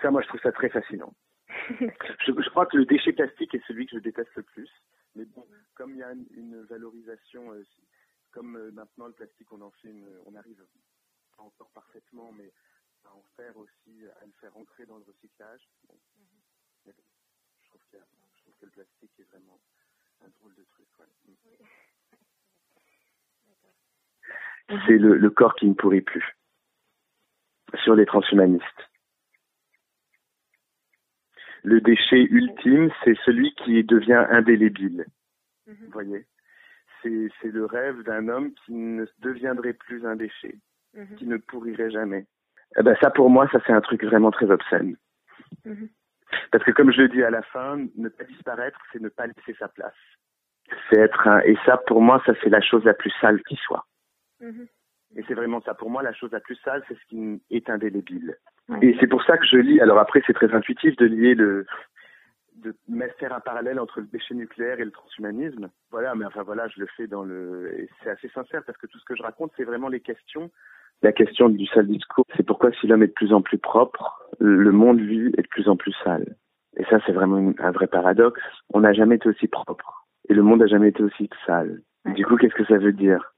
Ça, moi, je trouve ça très fascinant. je, je, crois que le déchet plastique est celui que je déteste le plus. Mais bon, comme il y a une, une valorisation euh, comme euh, maintenant le plastique, on en fait une, on arrive pas encore parfaitement, mais à en faire aussi, à le faire entrer dans le recyclage. Bon. Mm-hmm. je, trouve je, trouve que le plastique est vraiment un drôle de truc. Ouais. Mm. C'est le, le corps qui ne pourrit plus sur les transhumanistes. Le déchet ultime, c'est celui qui devient indélébile. Mm-hmm. Vous voyez? C'est le rêve d'un homme qui ne deviendrait plus un déchet, mhm. qui ne pourrirait jamais. Eh ben ça pour moi, ça c'est un truc vraiment très obscène. Mhm. Parce que comme je le dis à la fin, ne pas disparaître, c'est ne pas laisser sa place. C'est être un... Et ça pour moi, ça c'est la chose la plus sale qui soit. Mhm. Et c'est vraiment ça. Pour moi, la chose la plus sale, c'est ce qui est indélébile. Et c'est pour ça que je lis. Alors après, c'est très intuitif de lier le, de faire un parallèle entre le déchet nucléaire et le transhumanisme. Voilà, mais enfin voilà, je le fais dans le. C'est assez sincère parce que tout ce que je raconte, c'est vraiment les questions. La question du sale discours, c'est pourquoi si l'homme est de plus en plus propre, le monde vit est de plus en plus sale. Et ça, c'est vraiment un vrai paradoxe. On n'a jamais été aussi propre. Et le monde n'a jamais été aussi sale. Du coup, qu'est-ce que ça veut dire?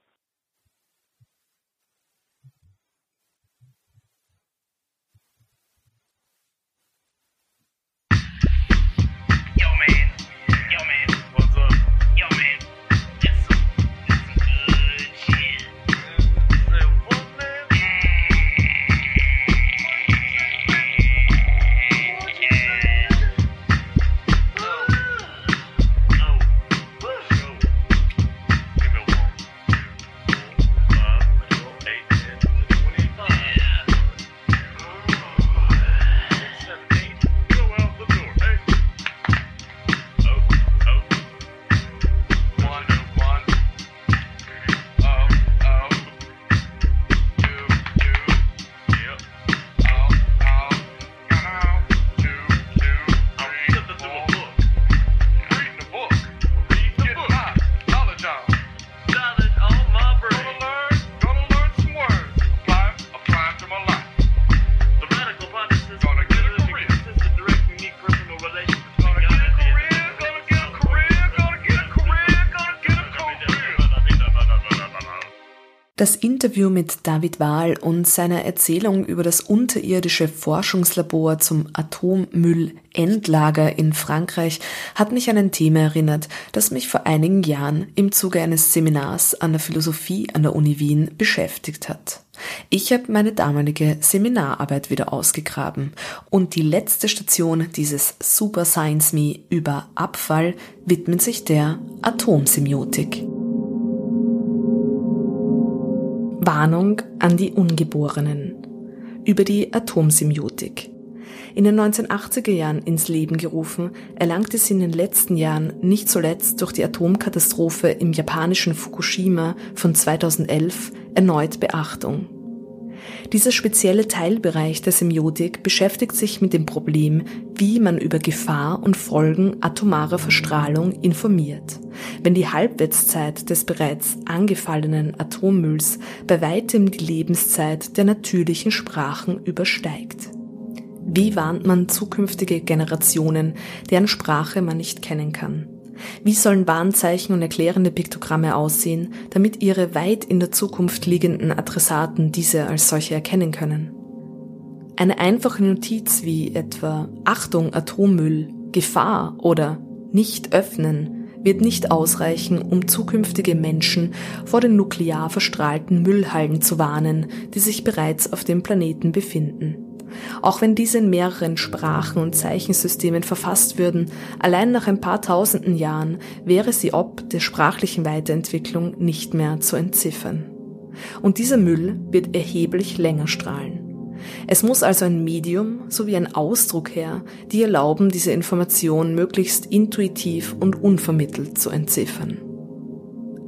Das Interview mit David Wahl und seiner Erzählung über das unterirdische Forschungslabor zum Atommüllendlager in Frankreich hat mich an ein Thema erinnert, das mich vor einigen Jahren im Zuge eines Seminars an der Philosophie an der Uni Wien beschäftigt hat. Ich habe meine damalige Seminararbeit wieder ausgegraben und die letzte Station dieses Super Science Me über Abfall widmet sich der Atomsemiotik. Warnung an die Ungeborenen über die Atomsemiotik. In den 1980er Jahren ins Leben gerufen, erlangte sie in den letzten Jahren nicht zuletzt durch die Atomkatastrophe im japanischen Fukushima von 2011 erneut Beachtung. Dieser spezielle Teilbereich der Semiotik beschäftigt sich mit dem Problem, wie man über Gefahr und Folgen atomarer Verstrahlung informiert. wenn die Halbwertszeit des bereits angefallenen Atommülls bei weitem die Lebenszeit der natürlichen Sprachen übersteigt. Wie warnt man zukünftige Generationen, deren Sprache man nicht kennen kann? Wie sollen Warnzeichen und erklärende Piktogramme aussehen, damit ihre weit in der Zukunft liegenden Adressaten diese als solche erkennen können? Eine einfache Notiz wie etwa Achtung Atommüll, Gefahr oder nicht öffnen wird nicht ausreichen, um zukünftige Menschen vor den nuklear verstrahlten Müllhallen zu warnen, die sich bereits auf dem Planeten befinden. Auch wenn diese in mehreren Sprachen und Zeichensystemen verfasst würden, allein nach ein paar tausenden Jahren wäre sie ob der sprachlichen Weiterentwicklung nicht mehr zu entziffern. Und dieser Müll wird erheblich länger strahlen. Es muss also ein Medium sowie ein Ausdruck her, die erlauben, diese Information möglichst intuitiv und unvermittelt zu entziffern.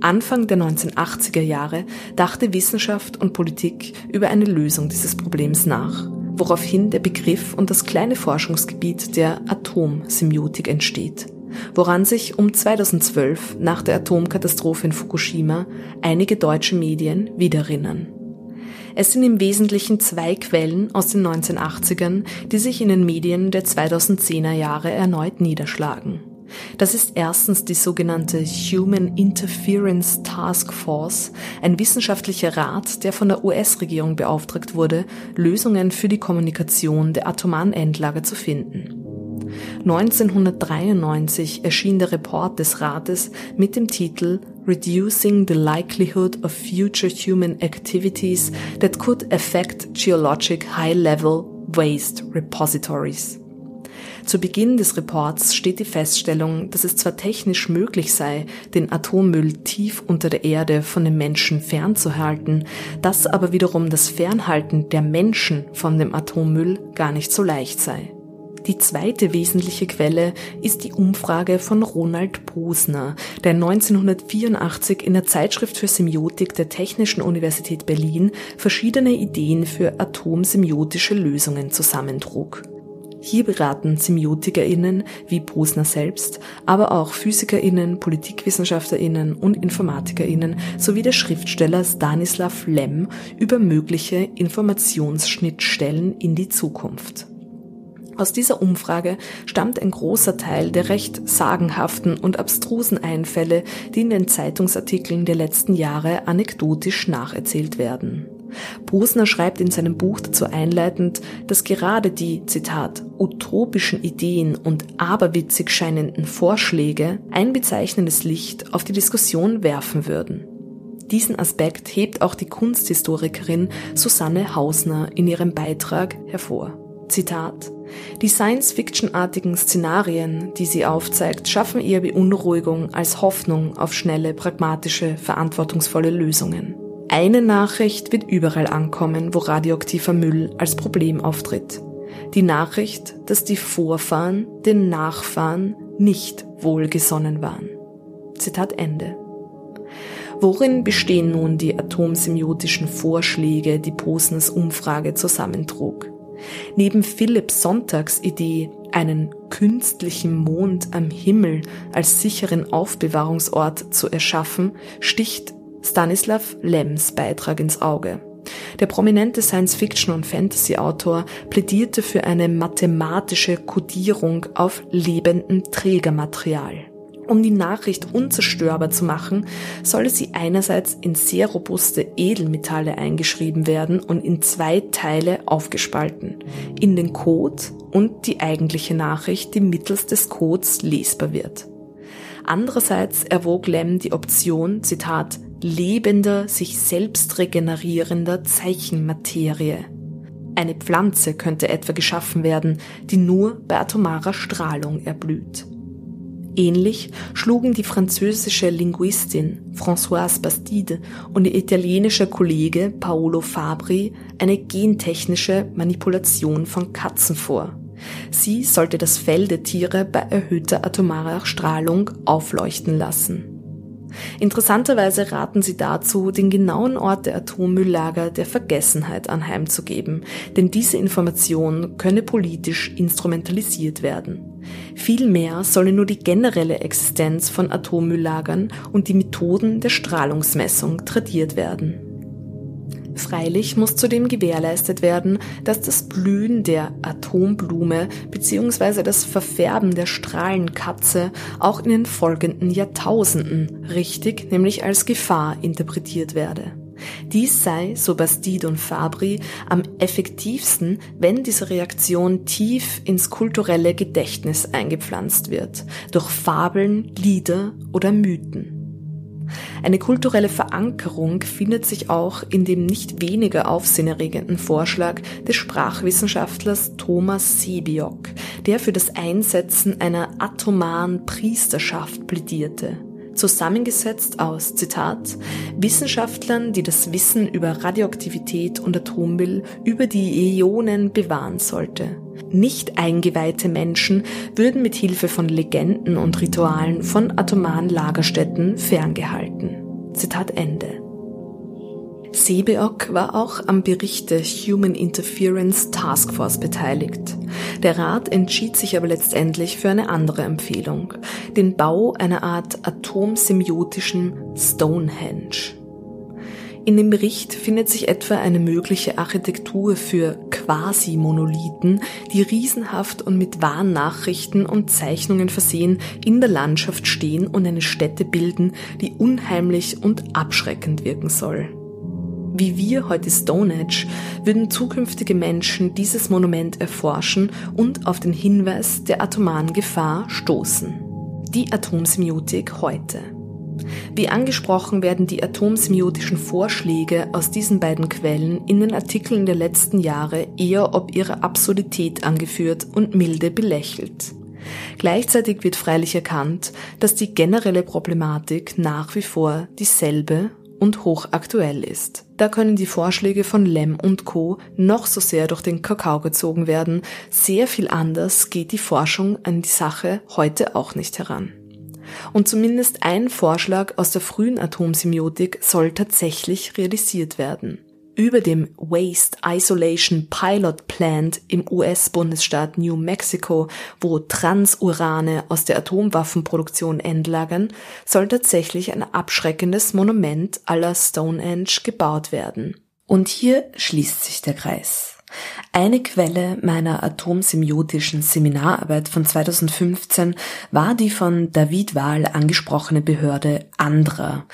Anfang der 1980er Jahre dachte Wissenschaft und Politik über eine Lösung dieses Problems nach woraufhin der Begriff und das kleine Forschungsgebiet der Atomsemiotik entsteht, woran sich um 2012 nach der Atomkatastrophe in Fukushima einige deutsche Medien wiedererinnern. Es sind im Wesentlichen zwei Quellen aus den 1980ern, die sich in den Medien der 2010er Jahre erneut niederschlagen. Das ist erstens die sogenannte Human Interference Task Force, ein wissenschaftlicher Rat, der von der US-Regierung beauftragt wurde, Lösungen für die Kommunikation der atomaren Endlager zu finden. 1993 erschien der Report des Rates mit dem Titel Reducing the Likelihood of Future Human Activities that could affect Geologic High-Level Waste Repositories. Zu Beginn des Reports steht die Feststellung, dass es zwar technisch möglich sei, den Atommüll tief unter der Erde von den Menschen fernzuhalten, dass aber wiederum das Fernhalten der Menschen von dem Atommüll gar nicht so leicht sei. Die zweite wesentliche Quelle ist die Umfrage von Ronald Posner, der 1984 in der Zeitschrift für Semiotik der Technischen Universität Berlin verschiedene Ideen für atomsemiotische Lösungen zusammentrug. Hier beraten SemiotikerInnen wie Posner selbst, aber auch PhysikerInnen, PolitikwissenschaftlerInnen und InformatikerInnen sowie der Schriftsteller Stanislav Lem über mögliche Informationsschnittstellen in die Zukunft. Aus dieser Umfrage stammt ein großer Teil der recht sagenhaften und abstrusen Einfälle, die in den Zeitungsartikeln der letzten Jahre anekdotisch nacherzählt werden. Posner schreibt in seinem Buch dazu einleitend, dass gerade die, Zitat, utopischen Ideen und aberwitzig scheinenden Vorschläge ein bezeichnendes Licht auf die Diskussion werfen würden. Diesen Aspekt hebt auch die Kunsthistorikerin Susanne Hausner in ihrem Beitrag hervor. Zitat Die Science-Fiction-artigen Szenarien, die sie aufzeigt, schaffen eher Beunruhigung als Hoffnung auf schnelle, pragmatische, verantwortungsvolle Lösungen. Eine Nachricht wird überall ankommen, wo radioaktiver Müll als Problem auftritt. Die Nachricht, dass die Vorfahren den Nachfahren nicht wohlgesonnen waren. Zitat Ende. Worin bestehen nun die atomsemiotischen Vorschläge, die Posners Umfrage zusammentrug? Neben Philipps Sonntagsidee, einen künstlichen Mond am Himmel als sicheren Aufbewahrungsort zu erschaffen, sticht Stanislav Lems Beitrag ins Auge. Der prominente Science-Fiction- und Fantasy-Autor plädierte für eine mathematische Kodierung auf lebendem Trägermaterial. Um die Nachricht unzerstörbar zu machen, solle sie einerseits in sehr robuste Edelmetalle eingeschrieben werden und in zwei Teile aufgespalten. In den Code und die eigentliche Nachricht, die mittels des Codes lesbar wird. Andererseits erwog Lem die Option, Zitat, lebender, sich selbst regenerierender Zeichenmaterie. Eine Pflanze könnte etwa geschaffen werden, die nur bei atomarer Strahlung erblüht. Ähnlich schlugen die französische Linguistin Françoise Bastide und ihr italienischer Kollege Paolo Fabri eine gentechnische Manipulation von Katzen vor. Sie sollte das Fell der Tiere bei erhöhter atomarer Strahlung aufleuchten lassen. Interessanterweise raten sie dazu, den genauen Ort der Atommülllager der Vergessenheit anheimzugeben, denn diese Information könne politisch instrumentalisiert werden. Vielmehr solle nur die generelle Existenz von Atommülllagern und die Methoden der Strahlungsmessung tradiert werden. Freilich muss zudem gewährleistet werden, dass das Blühen der Atomblume bzw. das Verfärben der Strahlenkatze auch in den folgenden Jahrtausenden richtig, nämlich als Gefahr interpretiert werde. Dies sei, so Bastide und Fabri, am effektivsten, wenn diese Reaktion tief ins kulturelle Gedächtnis eingepflanzt wird, durch Fabeln, Lieder oder Mythen. Eine kulturelle Verankerung findet sich auch in dem nicht weniger aufsehenerregenden Vorschlag des Sprachwissenschaftlers Thomas Sebiok, der für das Einsetzen einer atomaren Priesterschaft plädierte zusammengesetzt aus, Zitat, Wissenschaftlern, die das Wissen über Radioaktivität und Atommüll über die Äonen bewahren sollte. Nicht eingeweihte Menschen würden mit Hilfe von Legenden und Ritualen von atomaren Lagerstätten ferngehalten. Zitat Ende. Sebeok war auch am Bericht der Human Interference Task Force beteiligt. Der Rat entschied sich aber letztendlich für eine andere Empfehlung, den Bau einer Art atomsemiotischen Stonehenge. In dem Bericht findet sich etwa eine mögliche Architektur für Quasi-Monolithen, die riesenhaft und mit Warnnachrichten und Zeichnungen versehen in der Landschaft stehen und eine Stätte bilden, die unheimlich und abschreckend wirken soll. Wie wir heute Stonehenge würden zukünftige Menschen dieses Monument erforschen und auf den Hinweis der atomaren Gefahr stoßen. Die Atomsemiotik heute. Wie angesprochen werden die atomsemiotischen Vorschläge aus diesen beiden Quellen in den Artikeln der letzten Jahre eher ob ihre Absurdität angeführt und milde belächelt. Gleichzeitig wird freilich erkannt, dass die generelle Problematik nach wie vor dieselbe und hochaktuell ist. Da können die Vorschläge von Lem und Co. noch so sehr durch den Kakao gezogen werden, sehr viel anders geht die Forschung an die Sache heute auch nicht heran. Und zumindest ein Vorschlag aus der frühen Atomsemiotik soll tatsächlich realisiert werden über dem Waste Isolation Pilot Plant im US-Bundesstaat New Mexico, wo Transurane aus der Atomwaffenproduktion entlagern, soll tatsächlich ein abschreckendes Monument aller Stonehenge gebaut werden. Und hier schließt sich der Kreis. Eine Quelle meiner atomsemiotischen Seminararbeit von 2015 war die von David Wahl angesprochene Behörde ANDRA,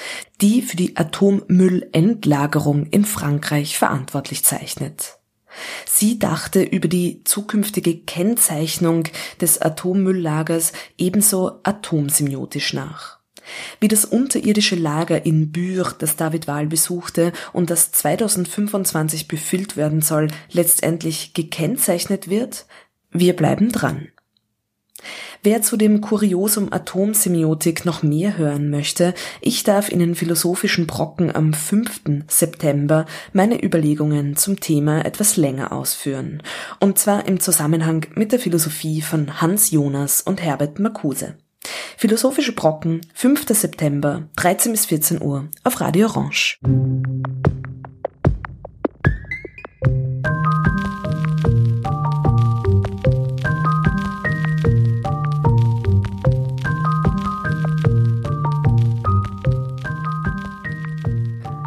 die für die Atommüllendlagerung in Frankreich verantwortlich zeichnet. Sie dachte über die zukünftige Kennzeichnung des Atommülllagers ebenso atomsemiotisch nach wie das unterirdische Lager in Bure, das David Wahl besuchte und das 2025 befüllt werden soll, letztendlich gekennzeichnet wird? Wir bleiben dran. Wer zu dem Kuriosum Atomsemiotik noch mehr hören möchte, ich darf in den philosophischen Brocken am 5. September meine Überlegungen zum Thema etwas länger ausführen. Und zwar im Zusammenhang mit der Philosophie von Hans Jonas und Herbert Marcuse. Philosophische Brocken, 5. September, 13 bis 14 Uhr auf Radio Orange.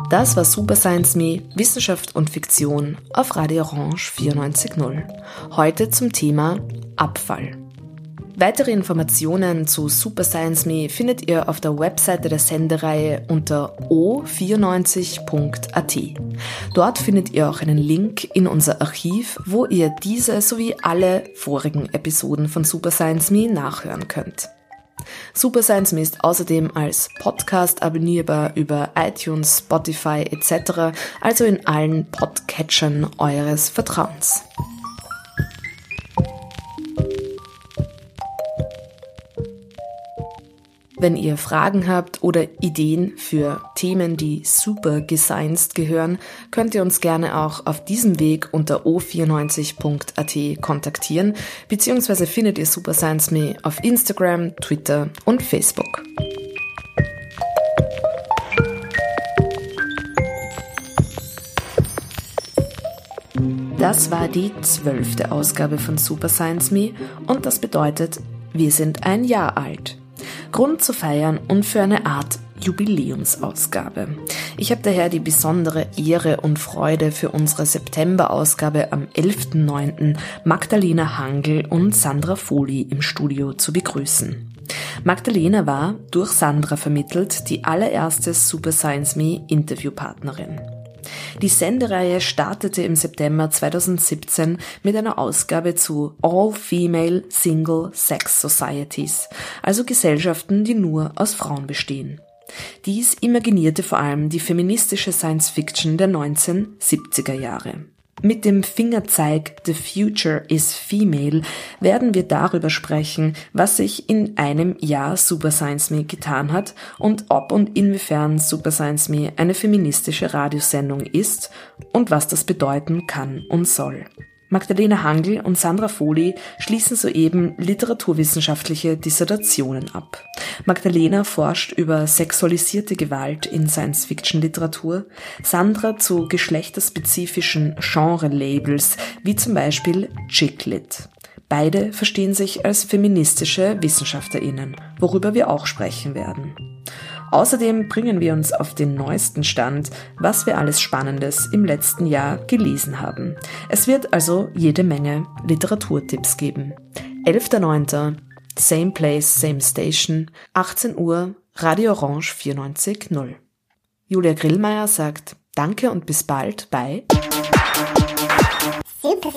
Das war Super Science Me, Wissenschaft und Fiktion auf Radio Orange 94.0. Heute zum Thema Abfall. Weitere Informationen zu Super Science Me findet ihr auf der Webseite der Sendereihe unter o94.at. Dort findet ihr auch einen Link in unser Archiv, wo ihr diese sowie alle vorigen Episoden von Super Science Me nachhören könnt. Super Science Me ist außerdem als Podcast abonnierbar über iTunes, Spotify etc., also in allen Podcatchern eures Vertrauens. Wenn ihr Fragen habt oder Ideen für Themen, die super gescienzt gehören, könnt ihr uns gerne auch auf diesem Weg unter o94.at kontaktieren, beziehungsweise findet ihr Super Science Me auf Instagram, Twitter und Facebook. Das war die zwölfte Ausgabe von Super Science Me und das bedeutet, Wir sind ein Jahr alt. Grund zu feiern und für eine Art Jubiläumsausgabe. Ich habe daher die besondere Ehre und Freude für unsere September-Ausgabe am 11.09. Magdalena Hangel und Sandra Foli im Studio zu begrüßen. Magdalena war, durch Sandra vermittelt, die allererste Super Science Me Interviewpartnerin. Die Sendereihe startete im September 2017 mit einer Ausgabe zu All-Female Single Sex Societies, also Gesellschaften, die nur aus Frauen bestehen. Dies imaginierte vor allem die feministische Science Fiction der 1970er Jahre. Mit dem Fingerzeig The Future is Female werden wir darüber sprechen, was sich in einem Jahr Super Science Me getan hat und ob und inwiefern Super Science Me eine feministische Radiosendung ist und was das bedeuten kann und soll. Magdalena Hangl und Sandra Foli schließen soeben literaturwissenschaftliche Dissertationen ab. Magdalena forscht über sexualisierte Gewalt in Science-Fiction-Literatur, Sandra zu geschlechterspezifischen Genre-Labels wie zum Beispiel Chicklit. Beide verstehen sich als feministische WissenschaftlerInnen, worüber wir auch sprechen werden. Außerdem bringen wir uns auf den neuesten Stand, was wir alles Spannendes im letzten Jahr gelesen haben. Es wird also jede Menge Literaturtipps geben. 11.09. Same Place, Same Station, 18 Uhr, Radio Orange 94.0. Julia Grillmeier sagt Danke und bis bald bei Super